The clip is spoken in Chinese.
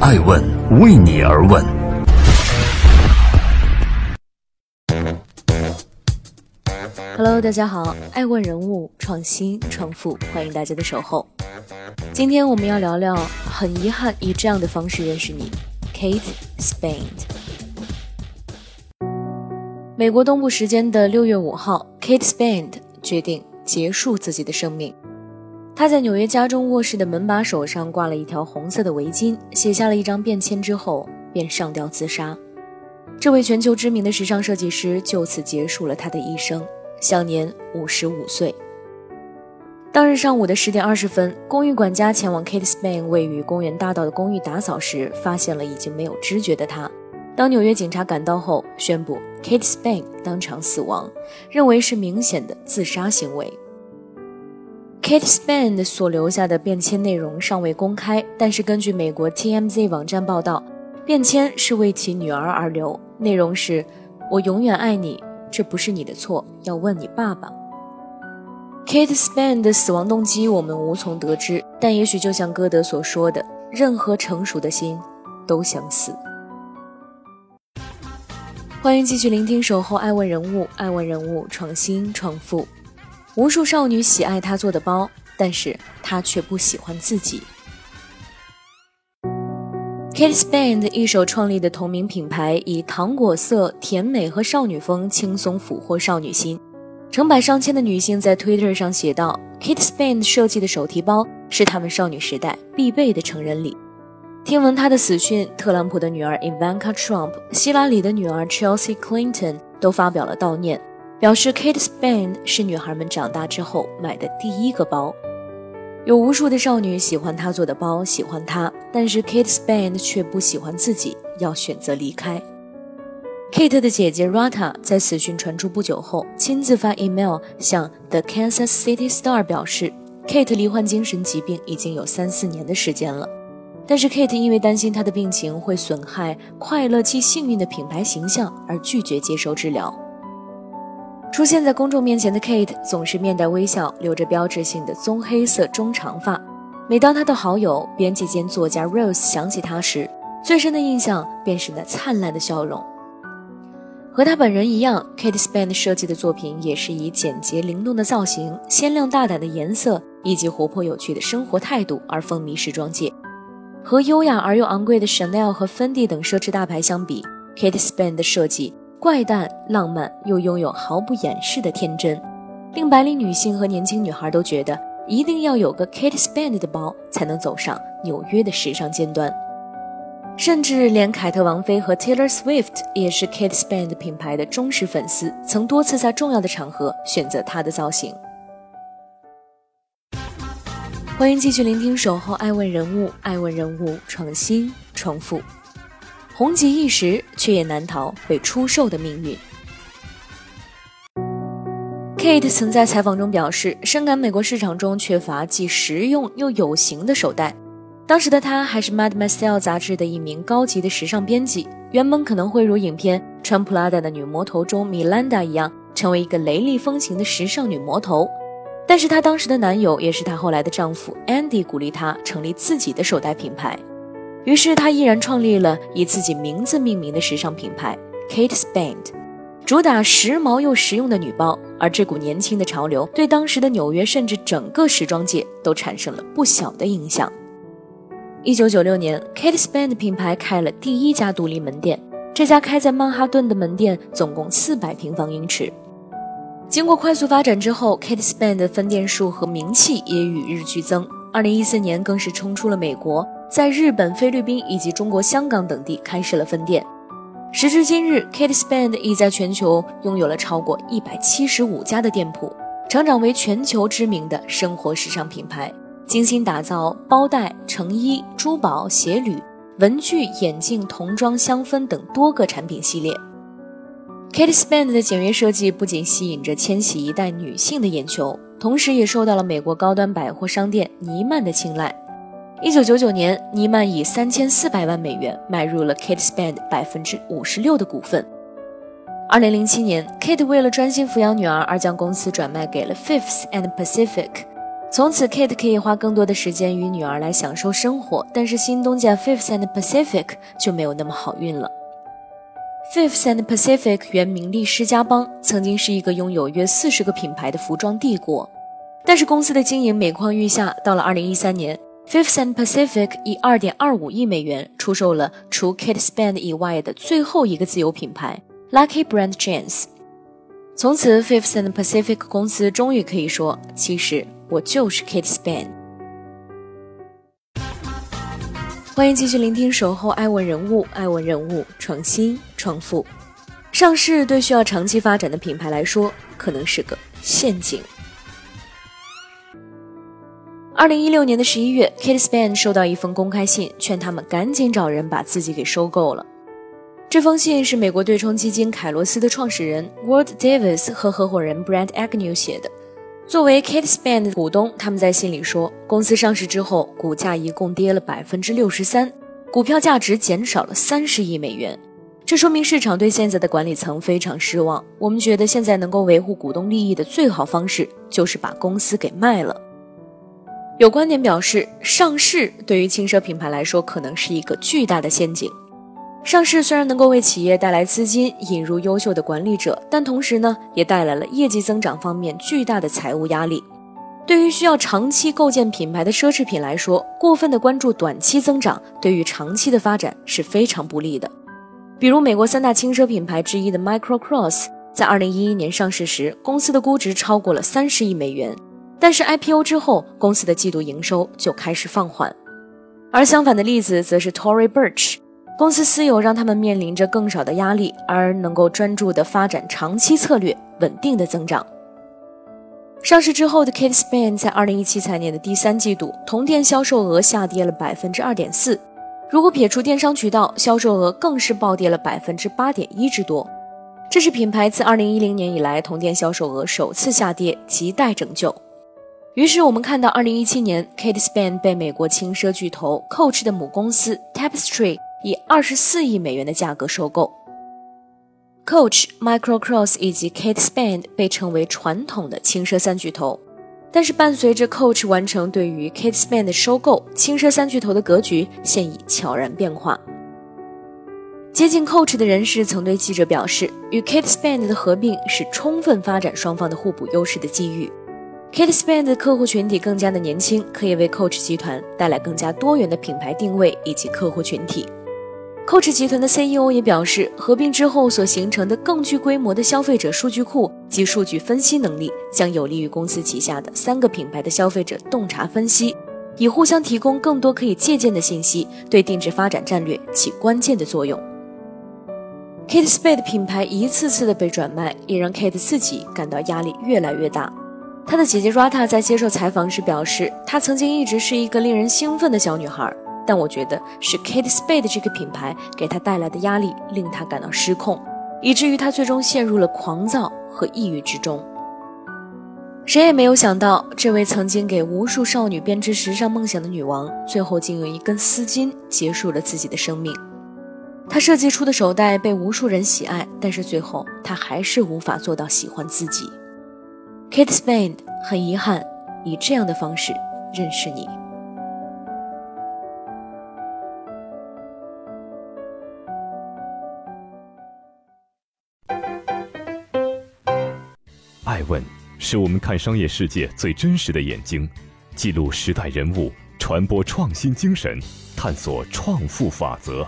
爱问为你而问。Hello，大家好，爱问人物，创新创富，欢迎大家的守候。今天我们要聊聊，很遗憾以这样的方式认识你，Kate Spade。美国东部时间的六月五号，Kate Spade 决定结束自己的生命。他在纽约家中卧室的门把手上挂了一条红色的围巾，写下了一张便签之后，便上吊自杀。这位全球知名的时尚设计师就此结束了他的一生，享年五十五岁。当日上午的十点二十分，公寓管家前往 Kate Spade 位于公园大道的公寓打扫时，发现了已经没有知觉的他。当纽约警察赶到后，宣布 Kate Spade 当场死亡，认为是明显的自杀行为。Kate Spade 所留下的便签内容尚未公开，但是根据美国 TMZ 网站报道，便签是为其女儿而留，内容是：“我永远爱你，这不是你的错，要问你爸爸。” Kate Spade 的死亡动机我们无从得知，但也许就像歌德所说的：“任何成熟的心都想死。”欢迎继续聆听《守候爱问人物》，爱问人物创新创富。无数少女喜爱他做的包，但是他却不喜欢自己。Kate Spade 一手创立的同名品牌，以糖果色、甜美和少女风轻松俘获少女心。成百上千的女性在 Twitter 上写道：“Kate Spade 设计的手提包是她们少女时代必备的成人礼。”听闻她的死讯，特朗普的女儿 Ivanka Trump、希拉里的女儿 Chelsea Clinton 都发表了悼念，表示 Kate Spade 是女孩们长大之后买的第一个包。有无数的少女喜欢她做的包，喜欢她，但是 Kate Spade 却不喜欢自己，要选择离开。Kate 的姐姐 Rata 在死讯传出不久后，亲自发 email 向 The Kansas City Star 表示，Kate 罹患精神疾病已经有三四年的时间了。但是 Kate 因为担心她的病情会损害快乐且幸运的品牌形象，而拒绝接受治疗。出现在公众面前的 Kate 总是面带微笑，留着标志性的棕黑色中长发。每当她的好友、编辑兼作家 Rose 想起她时，最深的印象便是那灿烂的笑容。和她本人一样，Kate Spade 设计的作品也是以简洁灵动的造型、鲜亮大胆的颜色以及活泼有趣的生活态度而风靡时装界。和优雅而又昂贵的 Chanel 和 Fendi 等奢侈大牌相比，Kate Spade 的设计怪诞、浪漫，又拥有毫不掩饰的天真，令白领女性和年轻女孩都觉得一定要有个 Kate Spade 的包才能走上纽约的时尚尖端。甚至连凯特王妃和 Taylor Swift 也是 Kate Spade 品牌的忠实粉丝，曾多次在重要的场合选择她的造型。欢迎继续聆听《守候爱问人物》，爱问人物创新创富，红极一时，却也难逃被出售的命运。Kate 曾在采访中表示，深感美国市场中缺乏既实用又有型的手袋。当时的她还是《Mad Style》杂志的一名高级的时尚编辑，原本可能会如影片《穿普拉达的女魔头》中米兰达一样，成为一个雷厉风行的时尚女魔头。但是她当时的男友，也是她后来的丈夫 Andy，鼓励她成立自己的手袋品牌。于是她毅然创立了以自己名字命名的时尚品牌 Kate Spade，主打时髦又实用的女包。而这股年轻的潮流，对当时的纽约甚至整个时装界都产生了不小的影响。一九九六年，Kate Spade 品牌开了第一家独立门店，这家开在曼哈顿的门店总共四百平方英尺。经过快速发展之后，Kate Spade 的分店数和名气也与日俱增。二零一四年更是冲出了美国，在日本、菲律宾以及中国香港等地开设了分店。时至今日，Kate Spade 已在全球拥有了超过一百七十五家的店铺，成长为全球知名的生活时尚品牌，精心打造包袋、成衣、珠宝、鞋履、文具、眼镜、童装、香氛等多个产品系列。Kate Spade 的简约设计不仅吸引着千禧一代女性的眼球，同时也受到了美国高端百货商店尼曼的青睐。一九九九年，尼曼以三千四百万美元买入了 Kate Spade 百分之五十六的股份。二零零七年，Kate 为了专心抚养女儿而将公司转卖给了 Fifth and Pacific。从此，Kate 可以花更多的时间与女儿来享受生活。但是，新东家 Fifth and Pacific 就没有那么好运了。Fifth and Pacific 原名利施家邦，曾经是一个拥有约四十个品牌的服装帝国。但是，公司的经营每况愈下。到了2013年，Fifth and Pacific 以2.25亿美元出售了除 Kate Spade 以外的最后一个自有品牌 Lucky Brand Jeans。从此，Fifth and Pacific 公司终于可以说，其实我就是 Kate Spade。欢迎继续聆听《守候爱问人物》，爱问人物创新创富，上市对需要长期发展的品牌来说，可能是个陷阱。二零一六年的十一月，Kate Spade 收到一封公开信，劝他们赶紧找人把自己给收购了。这封信是美国对冲基金凯罗斯的创始人 Ward Davis 和合伙人 Brad Agnew 写的。作为 Kate Spade 的股东，他们在信里说，公司上市之后，股价一共跌了百分之六十三，股票价值减少了三十亿美元。这说明市场对现在的管理层非常失望。我们觉得现在能够维护股东利益的最好方式，就是把公司给卖了。有观点表示，上市对于轻奢品牌来说，可能是一个巨大的陷阱。上市虽然能够为企业带来资金，引入优秀的管理者，但同时呢，也带来了业绩增长方面巨大的财务压力。对于需要长期构建品牌的奢侈品来说，过分的关注短期增长，对于长期的发展是非常不利的。比如，美国三大轻奢品牌之一的 Micro Cross，在二零一一年上市时，公司的估值超过了三十亿美元，但是 IPO 之后，公司的季度营收就开始放缓。而相反的例子则是 Tory Burch。公司私有让他们面临着更少的压力，而能够专注的发展长期策略，稳定的增长。上市之后的 Kate Spade 在二零一七财年的第三季度同店销售额下跌了百分之二点四，如果撇除电商渠道，销售额更是暴跌了百分之八点一之多。这是品牌自二零一零年以来同店销售额首次下跌，亟待拯救。于是我们看到，二零一七年 Kate Spade 被美国轻奢巨头 Coach 的母公司 Tapestry。以二十四亿美元的价格收购。Coach、Michael Kors 以及 Kate Spade 被称为传统的轻奢三巨头，但是伴随着 Coach 完成对于 Kate Spade 的收购，轻奢三巨头的格局现已悄然变化。接近 Coach 的人士曾对记者表示，与 Kate Spade 的合并是充分发展双方的互补优势的机遇。Kate Spade 的客户群体更加的年轻，可以为 Coach 集团带来更加多元的品牌定位以及客户群体。Coach 集团的 CEO 也表示，合并之后所形成的更具规模的消费者数据库及数据分析能力，将有利于公司旗下的三个品牌的消费者洞察分析，以互相提供更多可以借鉴的信息，对定制发展战略起关键的作用。Kate Spade 品牌一次次的被转卖，也让 Kate 自己感到压力越来越大。她的姐姐 Rata 在接受采访时表示，她曾经一直是一个令人兴奋的小女孩。但我觉得是 Kate Spade 这个品牌给她带来的压力，令她感到失控，以至于她最终陷入了狂躁和抑郁之中。谁也没有想到，这位曾经给无数少女编织时尚梦想的女王，最后竟用一根丝巾结束了自己的生命。她设计出的手袋被无数人喜爱，但是最后她还是无法做到喜欢自己。Kate Spade 很遗憾，以这样的方式认识你。爱问是我们看商业世界最真实的眼睛，记录时代人物，传播创新精神，探索创富法则。